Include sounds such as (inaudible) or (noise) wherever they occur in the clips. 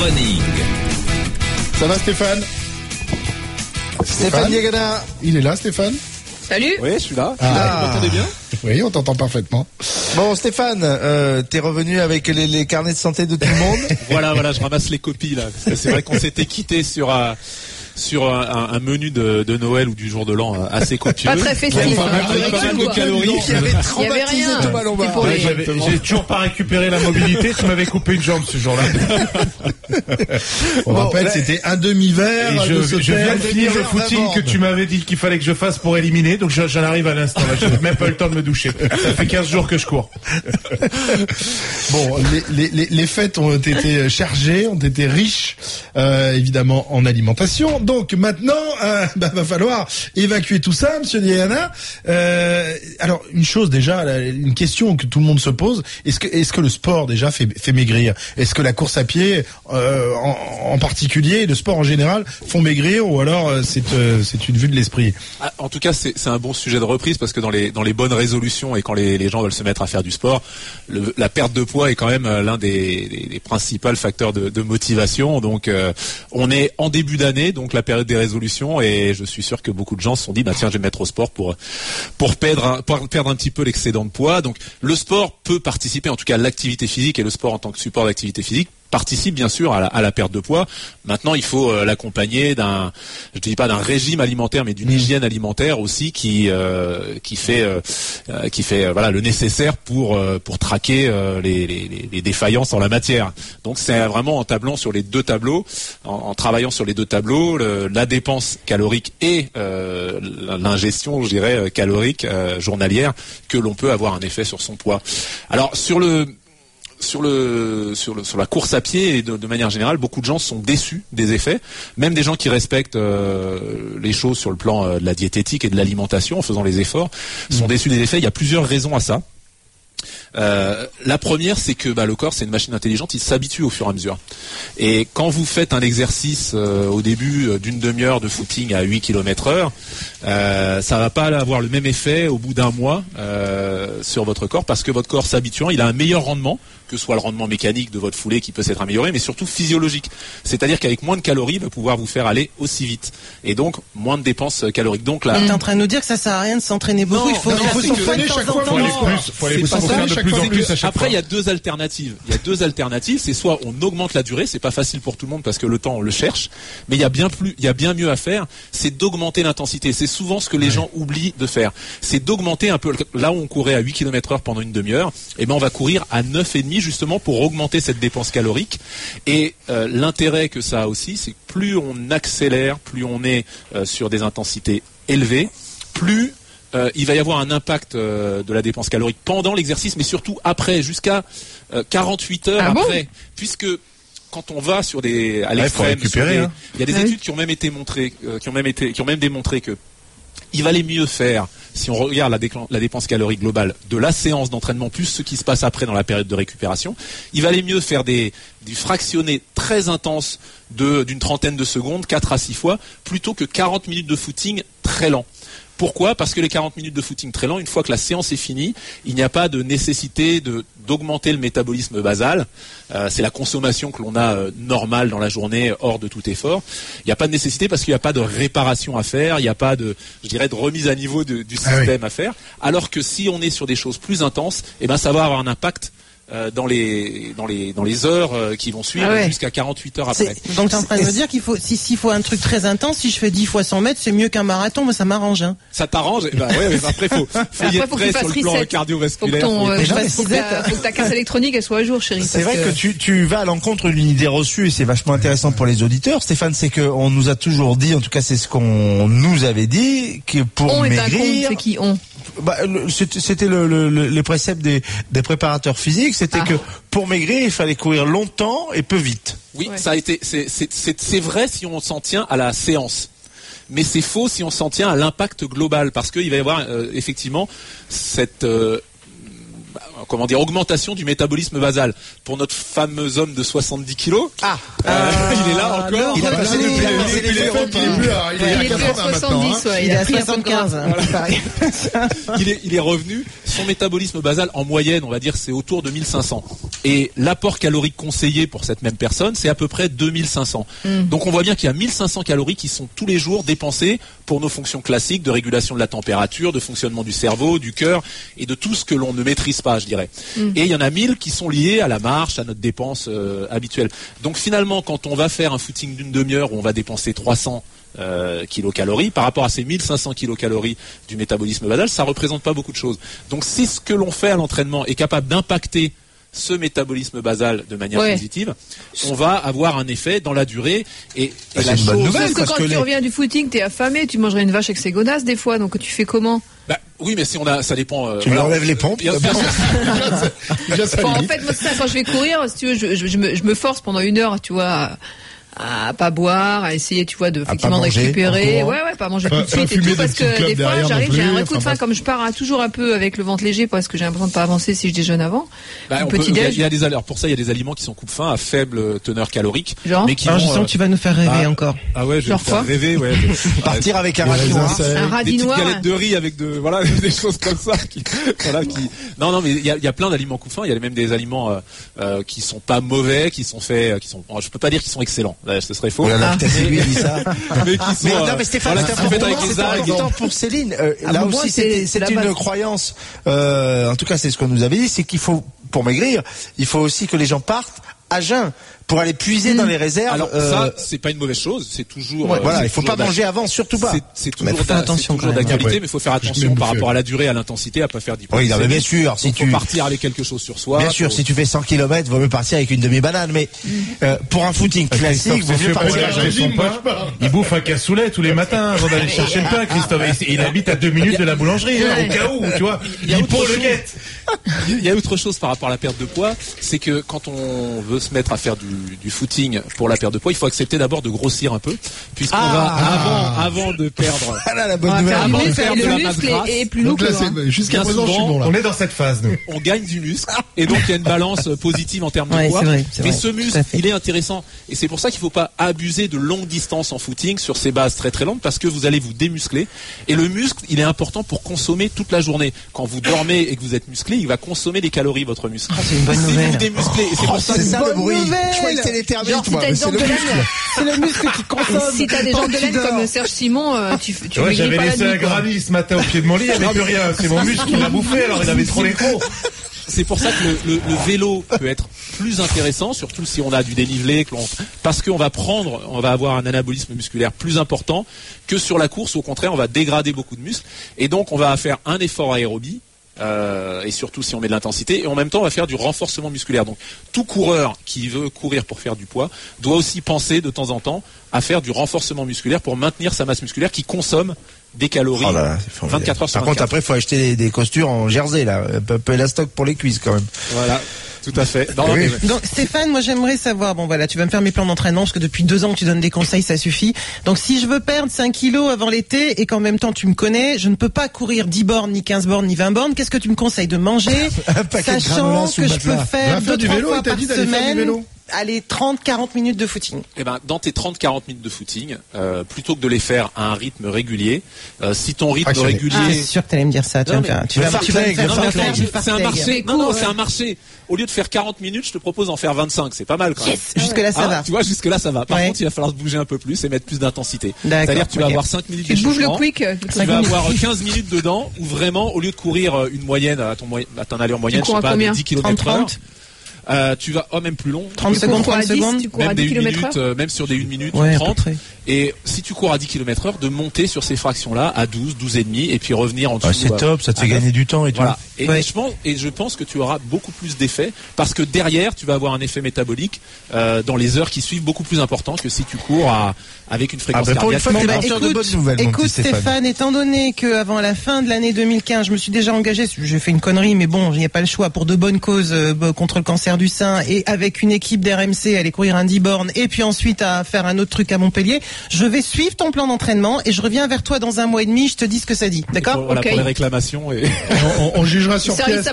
Running. Ça va Stéphane Stéphane Diagana. Il est là Stéphane Salut Oui, je suis là. Ah. Vous m'entendez bien Oui, on t'entend parfaitement. Bon, Stéphane, euh, t'es revenu avec les, les carnets de santé de tout le monde (laughs) Voilà, voilà, je ramasse les copies là. Parce que C'est vrai qu'on s'était quitté sur un sur un, un menu de, de Noël ou du jour de l'an euh, assez copieux. Pas très festif. Hein. Il y avait traumatisé. Thomas Lombard. Ouais, J'ai toujours pas récupéré la mobilité, tu m'avais coupé une jambe ce jour-là. (laughs) On Bon, rappelle, c'était un demi-verre je, de je viens de finir le footing que tu m'avais dit qu'il fallait que je fasse pour éliminer, donc je- j'en arrive à l'instant. là. J'ai même pas eu le temps de me doucher. Ça fait 15 jours que je cours. (laughs) Bon, les, les, les, les fêtes ont été chargées, ont été riches, euh, évidemment, en alimentation. Donc maintenant, euh, (laughs) bah, va falloir évacuer tout ça, Monsieur Diana. Euh, alors, une chose déjà, une question que tout le monde se pose est-ce que est-ce que le sport déjà fait, fait maigrir? Est-ce que la course à pied, euh, en, particulier, et le sport en général, font maigrir ou alors euh, c'est c'est une vue de l'esprit? Ah, En tout cas, c'est un bon sujet de reprise parce que dans les dans les bonnes résolutions et quand les, les gens veulent se mettre à faire du sport, la perte de poids est quand même l'un des, principaux facteurs de, de motivation. Donc, on est en début d'année, donc la période des résolutions, et je suis sûr que beaucoup de gens se sont dit, bah tiens, je vais me mettre au sport pour pour perdre un, petit peu l'excédent de poids. Donc, le sport peut participer, en tout cas, l'activité physique et le sport en tant que support d'activité physique participe bien sûr à la, à la perte de poids. Maintenant, il faut euh, l'accompagner d'un, je dis pas d'un régime alimentaire, mais d'une hygiène alimentaire aussi qui euh, qui fait euh, euh, qui fait euh, voilà le nécessaire pour euh, pour traquer euh, les, les, les- défaillances en la matière. Donc c'est vraiment en tablant sur les deux tableaux, en, en travaillant sur les deux tableaux, le- la dépense calorique et euh, l'ingestion, je dirais, calorique euh, journalière, que l'on peut avoir un effet sur son poids. Alors sur le sur le sur le sur la course à pied et de, de manière générale, beaucoup de gens sont déçus des effets. Même des gens qui respectent euh, les choses sur le plan euh, de la diététique et de l'alimentation en faisant les efforts sont déçus des effets. Il y a plusieurs raisons à ça. Euh, la première, c'est que bah, le corps, c'est une machine intelligente, il s'habitue au fur et à mesure. Et quand vous faites un exercice euh, au début euh, d'une demi-heure de footing à 8 km heure, ça va pas avoir le même effet au bout d'un mois euh, sur votre corps parce que votre corps s'habituant, il a un meilleur rendement que soit le rendement mécanique de votre foulée qui peut s'être amélioré, mais surtout physiologique. C'est-à-dire qu'avec moins de calories, il va pouvoir vous faire aller aussi vite. Et donc, moins de dépenses euh, caloriques. Donc là, T'es en train de nous dire que ça sert à rien de s'entraîner beaucoup. Non, il faut, non, s'entraîner que- chaque fois. Faut aller Non, plus, faut aller de en à chaque Après, il y a deux alternatives. Il y a deux alternatives. C'est soit on augmente la durée, c'est pas facile pour tout le monde parce que le temps on le cherche, mais il y a bien plus, il y a bien mieux à faire. C'est d'augmenter l'intensité. C'est souvent ce que les gens oublient de faire. C'est d'augmenter un peu. Là où on courait à 8 km heure pendant une demi-heure, et ben on va courir à 9,5 justement pour augmenter cette dépense calorique. Et euh, l'intérêt que ça a aussi, c'est que plus on accélère, plus on est euh, sur des intensités élevées, plus euh, il va y avoir un impact euh, de la dépense calorique pendant l'exercice, mais surtout après, jusqu'à euh, 48 heures Ah bon? après, puisque quand on va sur des à l'extrême, hein. il y a des Ah oui. études qui ont même été montrées, euh, qui ont même été, qui ont même démontré que il valait mieux faire, si on regarde la, dépense calorique globale de la séance d'entraînement plus ce qui se passe après dans la période de récupération, il valait mieux faire des, des fractionnés très intenses d'une trentaine de secondes, 4 à 6 fois, plutôt que 40 minutes de footing très lent. Pourquoi? Parce que les 40 minutes de footing très lent, une fois que la séance est finie, il n'y a pas de nécessité de d'augmenter le métabolisme basal. Euh, c'est la consommation que l'on a euh, normale dans la journée, hors de tout effort. Il n'y a pas de nécessité parce qu'il n'y a pas de réparation à faire, il n'y a pas de, je dirais, de remise à niveau de- du Ah oui. système à faire. Alors que si on est sur des choses plus intenses, eh ben ça va avoir un impact dans les dans les dans les heures euh, qui vont suivre Ah ouais. jusqu'à 48 heures après. Donc t'es en train de me (laughs) dire qu'il faut, si s'il faut un truc très intense, si je fais 10 fois 100 mètres, c'est mieux qu'un marathon, mais ça m'arrange. Hein. Ça t'arrange? Ben, ouais, mais Après, faut, faut y Après, être faut que prêt tu sur le plan reset. Faut que, cardiovasculaire. ton, faut y euh, faut, que ta, faut que ta carte électronique elle soit à jour, chérie. C'est vrai que tu, tu vas à l'encontre d'une idée reçue et c'est vachement intéressant pour les auditeurs. Stéphane, c'est qu'on nous a toujours dit, en tout cas c'est ce qu'on nous avait dit, que pour On est un con, maigrir, c'est qui on bah, c'était le, le, le- les préceptes des, des préparateurs physiques, c'était Ah. que pour maigrir il fallait courir longtemps et peu vite. Oui, Ouais. ça a été. C'est- C'est c'est- c'est vrai si on s'en tient à la séance. Mais c'est faux si on s'en tient à l'impact global, parce qu'il va y avoir euh, effectivement cette. euh, comment dire augmentation du métabolisme basal pour notre fameux homme de 70 kilos. Ah, Euh, il est là encore. il a passé est plus il est à Il est plus à 80 maintenant. hein. 70, ouais, Il est à pris un peu de gras. 75. hein, pareil. (laughs) il est, revenu, son métabolisme basal en moyenne, on va dire, c'est autour de 1500. Et l'apport calorique conseillé pour cette même personne, c'est à peu près 2500. Donc on voit bien qu'il y a 1500 calories qui sont tous les jours dépensées pour nos fonctions classiques de régulation de la température, de fonctionnement du cerveau, du cœur et de tout ce que l'on ne maîtrise pas, je dirais. Et il y en a 1000 qui sont liés à la marche, à notre dépense euh, habituelle. Donc finalement, quand on va faire un footing d'une demi-heure où on va dépenser 300 euh, kilocalories par rapport à ces 1500 kilocalories du métabolisme basal, ça représente pas beaucoup de choses. Donc si ce que l'on fait à l'entraînement est capable d'impacter ce métabolisme basal de manière Ouais. positive, on va avoir un effet dans la durée et, et Ah, la une bonne chose- nouvelle. Sauf que parce quand que tu les- reviens du footing, t'es affamé, tu mangerais une vache avec ses godasses des fois, donc tu fais comment Bah, oui, mais si on a, ça dépend. euh, Tu lui voilà. enlèves les pompes. Bien- (laughs) bien sûr. En fait, moi, c'est ça, quand je vais courir, si tu veux, je, je- je me, je me force pendant une heure, tu vois, à, pas boire, à essayer, tu vois, de, effectivement, de récupérer. Ouais, ouais, pas manger Pas- tout de suite et tout, parce que des fois, j'arrive, j'ai un vrai coup de faim, comme je pars hein, toujours un peu avec le ventre léger parce que j'ai l'impression de pas avancer si je déjeune avant. Bah, petit il y a- déj. il y a des alors pour ça il y a des aliments qui sont coupe faim à faible teneur calorique, Genre mais qui Alors, je vont, sens euh, que tu vas nous faire rêver ah, encore. Ah ouais, je vais faire rêver, ouais. (laughs) Partir avec un radis noir. Un radis noir. galettes de riz avec de voilà (laughs) des choses comme ça qui voilà qui non non mais il y a, plein d'aliments coupe faim il y a même des aliments euh, euh, qui sont pas mauvais qui sont faits euh, qui sont je peux pas dire qu'ils sont excellents Là, ce serait faux Oh là là, putain, c'est lui qui dit ça. (laughs) mais qui sont Mais, euh, non, mais Stéphane, voilà, c'est avec algues important pour Céline. Euh, Ah, là aussi, c'est- une base. croyance. Euh, en tout cas, c'est ce qu'on nous avait dit, c'est qu'il faut, pour maigrir, il faut aussi que les gens partent à jeun pour aller puiser dans les réserves. alors euh, ça c'est pas une mauvaise chose c'est toujours ouais, euh, voilà, il faut pas manger avant, surtout pas. c'est- toujours d'actualité Ouais. mais il faut faire attention par rapport à la durée à l'intensité à pas faire du Oui, non, mais bien sûr, si tu- partir avec quelque chose sur soi Bien sûr, si tu fais 100 km, vaut mieux partir avec une demi-banane. Mais euh, pour un footing classique, vaut mieux partir. Il bouffe un cassoulet tous les matins avant d'aller (laughs) chercher le pain, Christophe. Il habite à deux minutes de la boulangerie, hein, au cas où, tu vois. Il y a Il autre pour le chose. guette. Il y a autre chose par rapport à la perte de poids, c'est que quand on veut se mettre à faire du, du footing pour la perte de poids, il faut accepter d'abord de grossir un peu, puisqu'on Ah. va avant, avant de perdre. (laughs) Ah là, la On bonne va nouvelle. faire Avant du de muscle, faire et de le la masse muscle grasse. est, est plus Donc lourd. là, que, c'est jusqu'à présent, je suis bon là. On est dans cette phase, nous. On gagne du muscle et donc il y a une balance positive en termes de Ouais, poids. vrai, Mais vrai, ce muscle, il est intéressant et c'est pour ça qu'il faut pas abuser de longues distances en footing sur ces bases très très longues parce que vous allez vous démuscler et le muscle, il est important pour consommer toute la journée. Quand vous dormez et que vous êtes musclé, il va consommer des calories votre muscle. c'est une bonne si nouvelle. vous démusclez et c'est Oh, pour ça c'est que ça le bruit. nouvelle. Croyais que c'était les termites, Genre, si moi, t'as mais c'est le de muscle. laine, (laughs) C'est le muscle qui consomme. si t'as des gens de laine comme Serge Simon, euh, tu, tu maigris j'avais laissé un granit ce matin au pied de mon lit, il n'y avait plus rien. C'est mon muscle qui l'a bouffé, alors il avait trop les crocs. (laughs) c'est pour ça que le, le- le vélo peut être plus intéressant, surtout si on a du dénivelé, que parce qu'on va prendre, on va avoir un anabolisme musculaire plus important que sur la course. Au contraire, on va dégrader beaucoup de muscles et donc on va faire un effort aérobie. Euh, et surtout si on met de l'intensité et en même temps on va faire du renforcement musculaire donc tout coureur qui veut courir pour faire du poids doit aussi penser de temps en temps à faire du renforcement musculaire pour maintenir sa masse musculaire qui consomme des calories Oh là là, c'est formidable. 24 heures sur Par contre, 24. après, il faut acheter des, des costures en jersey, là. Un peu, peu élastoc pour les cuisses, quand même. voilà tout à fait Non, non, Oui. mais- Donc Stéphane, moi j'aimerais savoir, bon voilà, tu vas me faire mes plans d'entraînement parce que depuis deux ans que tu donnes des conseils, ça suffit. Donc si je veux perdre 5 kilos avant l'été et qu'en même temps tu me connais, je ne peux pas courir 10 bornes, ni 15 bornes, ni 20 bornes, qu'est-ce que tu me conseilles de manger (laughs) Un paquet de Sachant que je peux faire faire deux, du trois vélo, fois par dit faire du semaine, vélo. Allez, 30-40 minutes de footing. Eh ben, dans tes 30-40 minutes de footing, euh, plutôt que de les faire à un rythme régulier, euh, si ton rythme Fractionné. Ah, régulier, c'est sûr que t'allais me dire ça. Tu Non, vas tu vas, tu vas me fartlek, faire c'est un marché. Non, non, c'est un marché. Au lieu de faire 40 minutes, je te propose d'en faire 25. C'est pas mal quand même. Jusque là ça Ah, va. Tu vois, jusque là ça va. Par Ouais. contre, il va falloir se bouger un peu plus et mettre plus d'intensité. D'accord, C'est-à-dire que tu vas avoir 5 minutes Tu te bouges le quick. euh, Tu vas avoir 15 minutes dedans où vraiment, au lieu de courir euh, une moyenne à ton, moyen- à ton allure moyenne, je sais pas, de combien 10 km 30-30 euh, tu vas, oh, même plus long. 30 Tu secondes, cours cours à 30 10, secondes. tu cours à même 10 des 1 km minute, euh, même sur des 1 minute, Ouais, à peu 30. près. Et si tu cours à 10 km heure, de monter sur ces fractions-là à 12, 12 et demi, et puis revenir en dessous. Ah, c'est euh, top, ça te à fait gagner du temps et tout. Voilà. Et, Ouais. et je pense, et je pense que tu auras beaucoup plus d'effets parce que derrière, tu vas avoir un effet métabolique euh, dans les heures qui suivent beaucoup plus important que si tu cours à, avec une fréquence Ah, bah, pour une cardiaque. fois, bah, porteur de écoute, bonnes nouvelles, écoute. Stéphane, étant donné que avant la fin de l'année 2015, je me suis déjà engagé, j'ai fait une connerie, mais bon, il n'y a pas le choix pour de bonnes causes euh, contre le cancer faire du sein et avec une équipe d'RMC aller courir un 10 bornes et puis ensuite à faire un autre truc à Montpellier, je vais suivre ton plan d'entraînement et je reviens vers toi dans un mois et demi, je te dis ce que ça dit. D'accord Voilà Ok. pour les réclamations et On, on- on jugera sur pièce.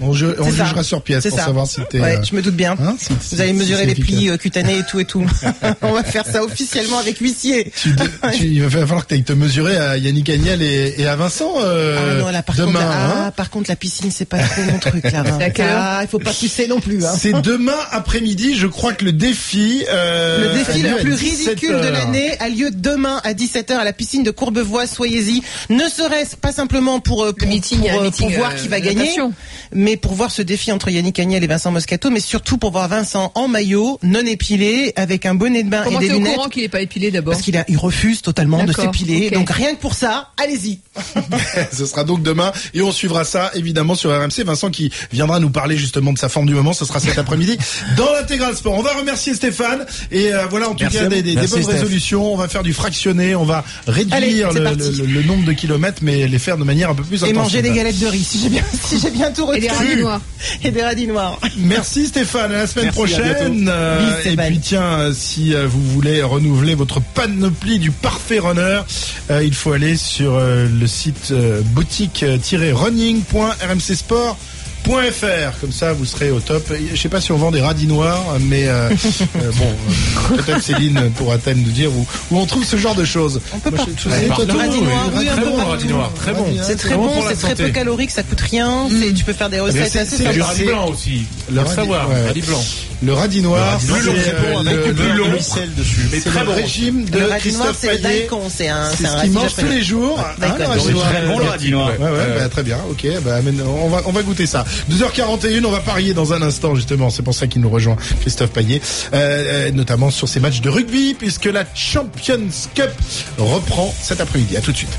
On, ju- on C'est ça. jugera sur pièce pour ça. savoir si t'es. Ouais, euh, je me doute bien. hein, si- si- Vous allez mesurer les efficace. plis euh, cutanés et tout et tout. (laughs) On va faire ça officiellement avec huissier. Tu, tu- il va falloir que tu ailles te mesurer à Yannick Agnel et, et à Vincent euh, Ah non, là, par demain. contre, là, ah, hein. par contre, la piscine, c'est pas trop mon truc, là. (laughs) hein. Ah, il faut pas pousser non plus, hein. C'est demain après-midi. Je crois que le défi. euh, Le défi le plus 17 ridicule de l'année a lieu demain à 17h à la piscine de Courbevoie. Soyez-y. Ne serait-ce pas simplement pour, euh, pour, meeting, pour, un euh, meeting, pour voir euh, qui va gagner, natation. mais pour voir ce défi entre Yannick Agnel et Vincent Moscato, mais surtout pour voir Vincent en maillot, non épilé, avec un bonnet de bain Comment et des lunettes. courant qu'il est pas épilé d'abord Parce qu'il a, il refuse totalement de s'épiler. Donc rien que pour ça, allez-y. (laughs) Ce sera donc demain et on suivra ça évidemment sur RMC. Vincent qui viendra nous parler justement de sa forme du moment. Ce sera cet après-midi dans l'intégral sport. On va remercier Stéphane et euh, voilà en tout Merci cas des, des- des Merci, bonnes Steph. résolutions. On va faire du fractionné, on va réduire Allez, le, parti. le- le nombre de kilomètres, mais les faire de manière un peu plus Et manger des galettes de riz, si j'ai bien, (laughs) si j'ai bien tout Et des retenu. radis noirs. (laughs) Et des radis noirs. Merci Stéphane, à la semaine Merci, prochaine. Euh, et puis tiens, euh, si euh, vous voulez renouveler votre panoplie du parfait runner, euh, il faut aller sur euh, le site euh, boutique-running.rmcsport.fr. Comme ça, vous serez au top. Je sais pas si on vend des radis noirs, mais euh, (laughs) euh, bon, euh, peut-être Céline pourra-t-elle nous dire où, où on trouve ce genre de choses. On peut Moi, partout. je- Le radis noir, oui, très bon, radis noir, très bon. C'est très bon c'est très santé. peu calorique, ça coûte rien. c'est- Tu peux faire des recettes assez du sympas. radis blanc aussi. Le Le radis- savoir, ouais. radis blanc. Le radis noir, c'est, le- le- le- long sel dessus. Mais très le bon. régime de Le radis noir, c'est le daikon, c'est un, C'est ce qu'il mange tous les jours. D'accord. le radis C'est noir. très bon, le radis noir. Ouais, ouais, bah, très bien. Ok, bah, amène- on va, on va goûter ça. 2h41, on va parier dans un instant, justement. C'est pour ça qu'il nous rejoint, Christophe Payet, euh, euh, notamment sur ces matchs de rugby, puisque la Champions Cup reprend cet après-midi. À tout de suite.